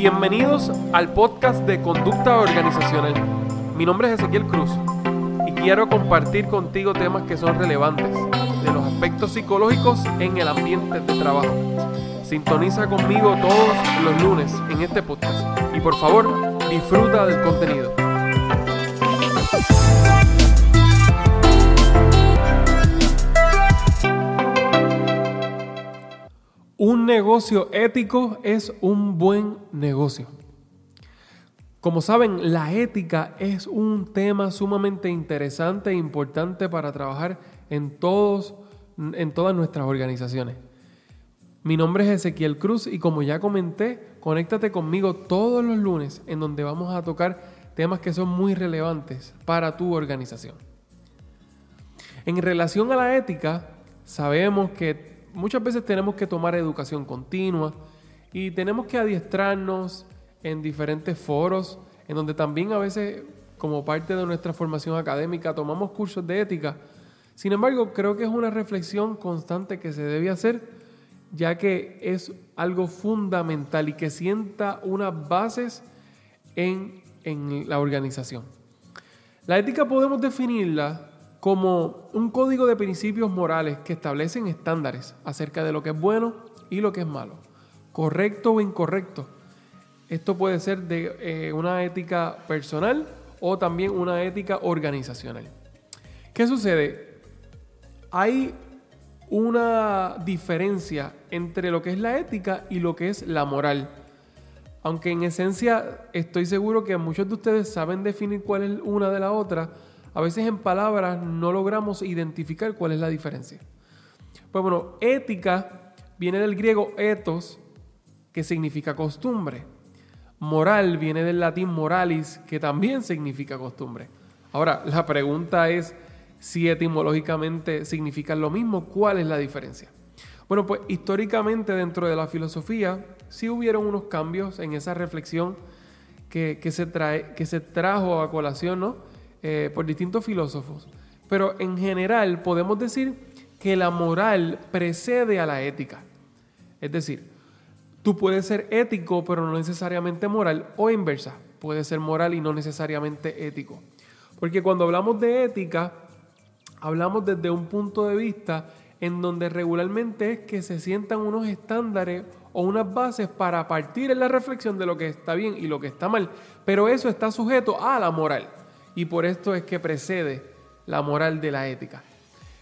Bienvenidos al podcast de Conducta Organizacional. Mi nombre es Ezequiel Cruz y quiero compartir contigo temas que son relevantes de los aspectos psicológicos en el ambiente de trabajo. Sintoniza conmigo todos los lunes en este podcast y por favor disfruta del contenido. Negocio ético es un buen negocio. Como saben, la ética es un tema sumamente interesante e importante para trabajar en, todos, en todas nuestras organizaciones. Mi nombre es Ezequiel Cruz y como ya comenté, conéctate conmigo todos los lunes en donde vamos a tocar temas que son muy relevantes para tu organización. En relación a la ética, sabemos que muchas veces tenemos que tomar educación continua y tenemos que adiestrarnos en diferentes foros, en donde también a veces, como parte de nuestra formación académica, tomamos cursos de ética. Sin embargo, creo que es una reflexión constante que se debe hacer, ya que es algo fundamental y que sienta unas bases en, en la organización. La ética podemos definirla como un código de principios morales que establecen estándares acerca de lo que es bueno y lo que es malo, correcto o incorrecto. Esto puede ser de eh, una ética personal o también una ética organizacional. ¿Qué sucede? Hay una diferencia entre lo que es la ética y lo que es la moral. Aunque en esencia estoy seguro que muchos de ustedes saben definir cuál es una de la otra, a veces en palabras no logramos identificar cuál es la diferencia. Pues bueno, ética viene del griego ethos, que significa costumbre. Moral viene del latín moralis, que también significa costumbre. Ahora, la pregunta es si etimológicamente significan lo mismo, ¿cuál es la diferencia? Bueno, pues históricamente dentro de la filosofía sí hubieron unos cambios en esa reflexión que, se, trae, que se trajo a colación, ¿no? Eh, por distintos filósofos. Pero en general podemos decir que la moral precede a la ética. Es decir, tú puedes ser ético pero no necesariamente moral o inversa. Puedes ser moral y no necesariamente ético. Porque cuando hablamos de ética, hablamos desde un punto de vista en donde regularmente es que se sientan unos estándares o unas bases para partir en la reflexión de lo que está bien y lo que está mal. Pero eso está sujeto a la moral y por esto es que precede la moral de la ética.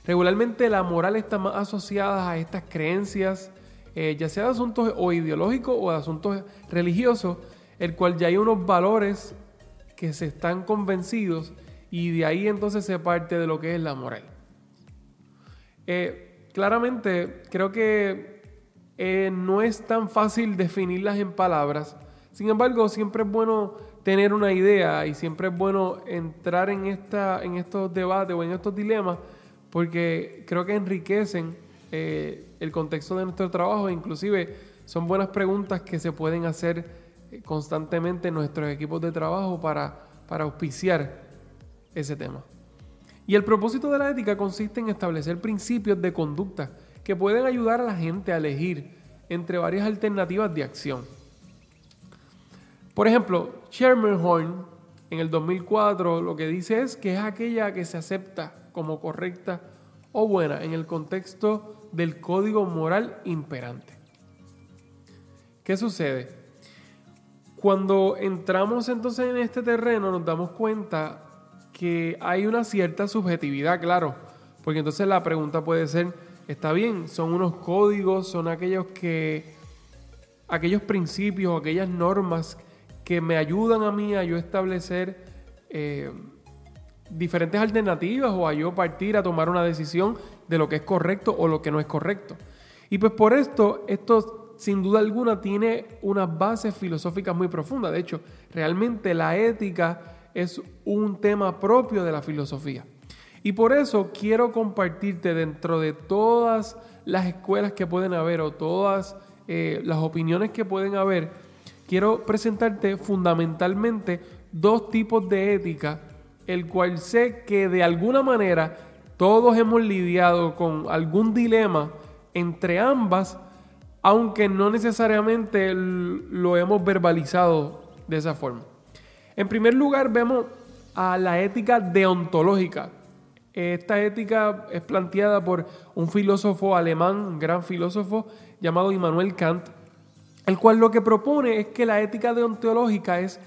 Regularmente la moral está más asociada a estas creencias, eh, ya sea de asuntos o ideológicos o de asuntos religiosos, el cual ya hay unos valores que se están convencidos y de ahí entonces se parte de lo que es la moral. Eh, claramente creo que eh, no es tan fácil definirlas en palabras, sin embargo siempre es bueno tener una idea y siempre es bueno entrar en, esta, en estos debates o en estos dilemas porque creo que enriquecen eh, el contexto de nuestro trabajo e inclusive son buenas preguntas que se pueden hacer eh, constantemente en nuestros equipos de trabajo para, para auspiciar ese tema. Y el propósito de la ética consiste en establecer principios de conducta que pueden ayudar a la gente a elegir entre varias alternativas de acción. Por ejemplo, Sherman Horn en el 2004 lo que dice es que es aquella que se acepta como correcta o buena en el contexto del código moral imperante. ¿Qué sucede? Cuando entramos entonces en este terreno nos damos cuenta que hay una cierta subjetividad, claro, porque entonces la pregunta puede ser, está bien, son unos códigos, son aquellos que aquellos principios, aquellas normas que me ayudan a mí a yo establecer eh, diferentes alternativas o a yo partir a tomar una decisión de lo que es correcto o lo que no es correcto. Y pues por esto, esto sin duda alguna tiene unas bases filosóficas muy profundas. De hecho, realmente la ética es un tema propio de la filosofía. Y por eso quiero compartirte dentro de todas las escuelas que pueden haber o todas eh, las opiniones que pueden haber, quiero presentarte fundamentalmente dos tipos de ética, el cual sé que de alguna manera todos hemos lidiado con algún dilema entre ambas, aunque no necesariamente lo hemos verbalizado de esa forma. En primer lugar, vemos a la ética deontológica. Esta ética es planteada por un filósofo alemán, un gran filósofo llamado Immanuel Kant, el cual lo que propone es que la ética deontológica es,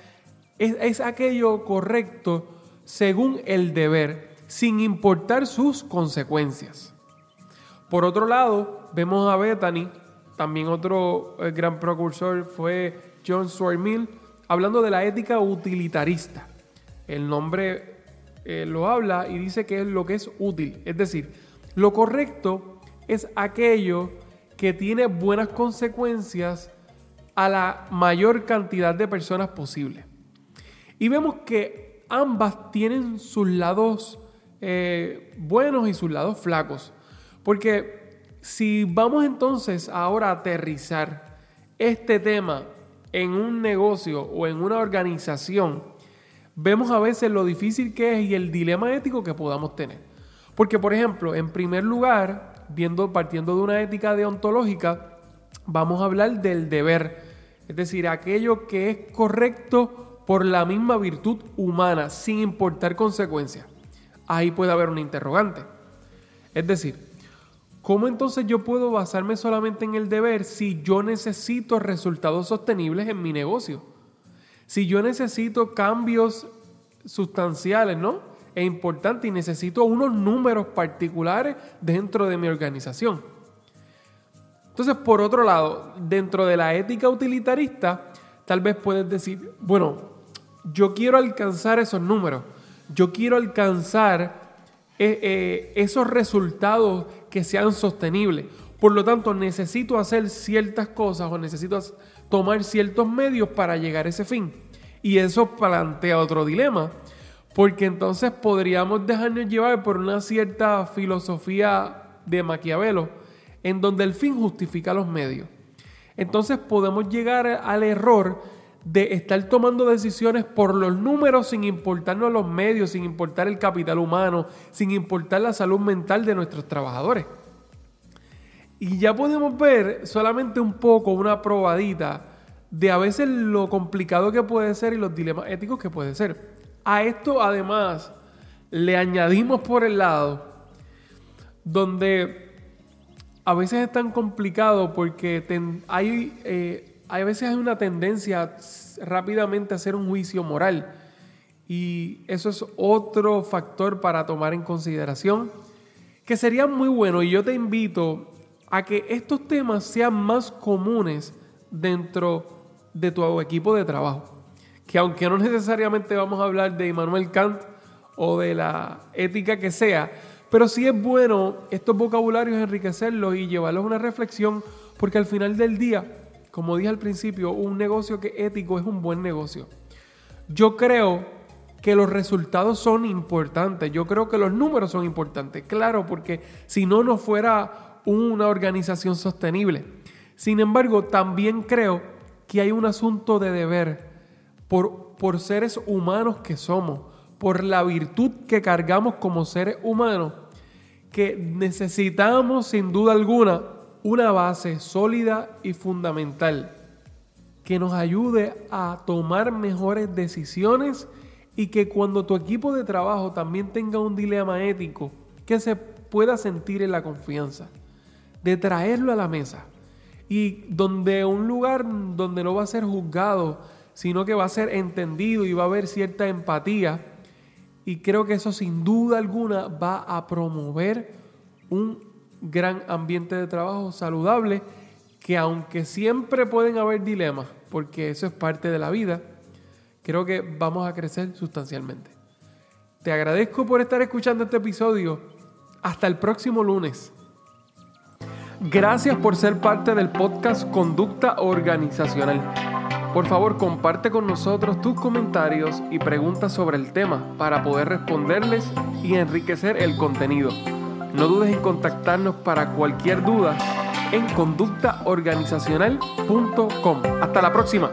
es, aquello correcto según el deber, sin importar sus consecuencias. Por otro lado, vemos a Bethany, también otro eh, gran precursor fue John Stuart Mill, hablando de la ética utilitarista. El nombre eh, lo habla y dice que es lo que es útil. Es decir, lo correcto es aquello que tiene buenas consecuencias a la mayor cantidad de personas posible. Y vemos que ambas tienen sus lados eh, buenos y sus lados flacos. Porque si vamos entonces ahora a aterrizar este tema en un negocio o en una organización, vemos a veces lo difícil que es y el dilema ético que podamos tener. Porque, por ejemplo, en primer lugar, viendo, partiendo de una ética deontológica, vamos a hablar del deber, es decir, aquello que es correcto por la misma virtud humana, sin importar consecuencias. Ahí puede haber un interrogante. Es decir, ¿Cómo entonces yo puedo basarme solamente en el deber si yo necesito resultados sostenibles en mi negocio? Si yo necesito cambios sustanciales, ¿no? Es importante y necesito unos números particulares dentro de mi organización. Entonces, por otro lado, dentro de la ética utilitarista, tal vez puedes decir, bueno, yo quiero alcanzar esos números, yo quiero alcanzar eh, eh, esos resultados que sean sostenibles. Por lo tanto, necesito hacer ciertas cosas o necesito tomar ciertos medios para llegar a ese fin. Y eso plantea otro dilema, porque entonces podríamos dejarnos llevar por una cierta filosofía de Maquiavelo, en donde el fin justifica los medios. Entonces podemos llegar al error de estar tomando decisiones por los números sin importarnos los medios, sin importar el capital humano, sin importar la salud mental de nuestros trabajadores. Y ya podemos ver solamente un poco, una probadita de a veces lo complicado que puede ser y los dilemas éticos que puede ser. A esto además le añadimos por el lado donde a veces es tan complicado porque hay eh, hay a veces hay una tendencia rápidamente a hacer un juicio moral y eso es otro factor para tomar en consideración que sería muy bueno y yo te invito a que estos temas sean más comunes dentro de tu equipo de trabajo. Que aunque no necesariamente vamos a hablar de Immanuel Kant o de la ética que sea, pero sí es bueno estos vocabularios enriquecerlos y llevarlos a una reflexión porque al final del día como dije al principio, un negocio que ético es un buen negocio. Yo creo que los resultados son importantes, yo creo que los números son importantes, claro, porque si no, no fuera una organización sostenible. Sin embargo, también creo que hay un asunto de deber por, por seres humanos que somos, por la virtud que cargamos como seres humanos, que necesitamos sin duda alguna una base sólida y fundamental que nos ayude a tomar mejores decisiones y que cuando tu equipo de trabajo también tenga un dilema ético, que se pueda sentir en la confianza de traerlo a la mesa y donde un lugar donde no va a ser juzgado, sino que va a ser entendido y va a haber cierta empatía. Y creo que eso sin duda alguna va a promover un gran ambiente de trabajo saludable que aunque siempre pueden haber dilemas, porque eso es parte de la vida, creo que vamos a crecer sustancialmente. Te agradezco por estar escuchando este episodio. Hasta el próximo lunes. Gracias por ser parte del podcast Conducta Organizacional. Por favor, comparte con nosotros tus comentarios y preguntas sobre el tema para poder responderles y enriquecer el contenido. No dudes en contactarnos para cualquier duda en conductaorganizacional.com. Hasta la próxima.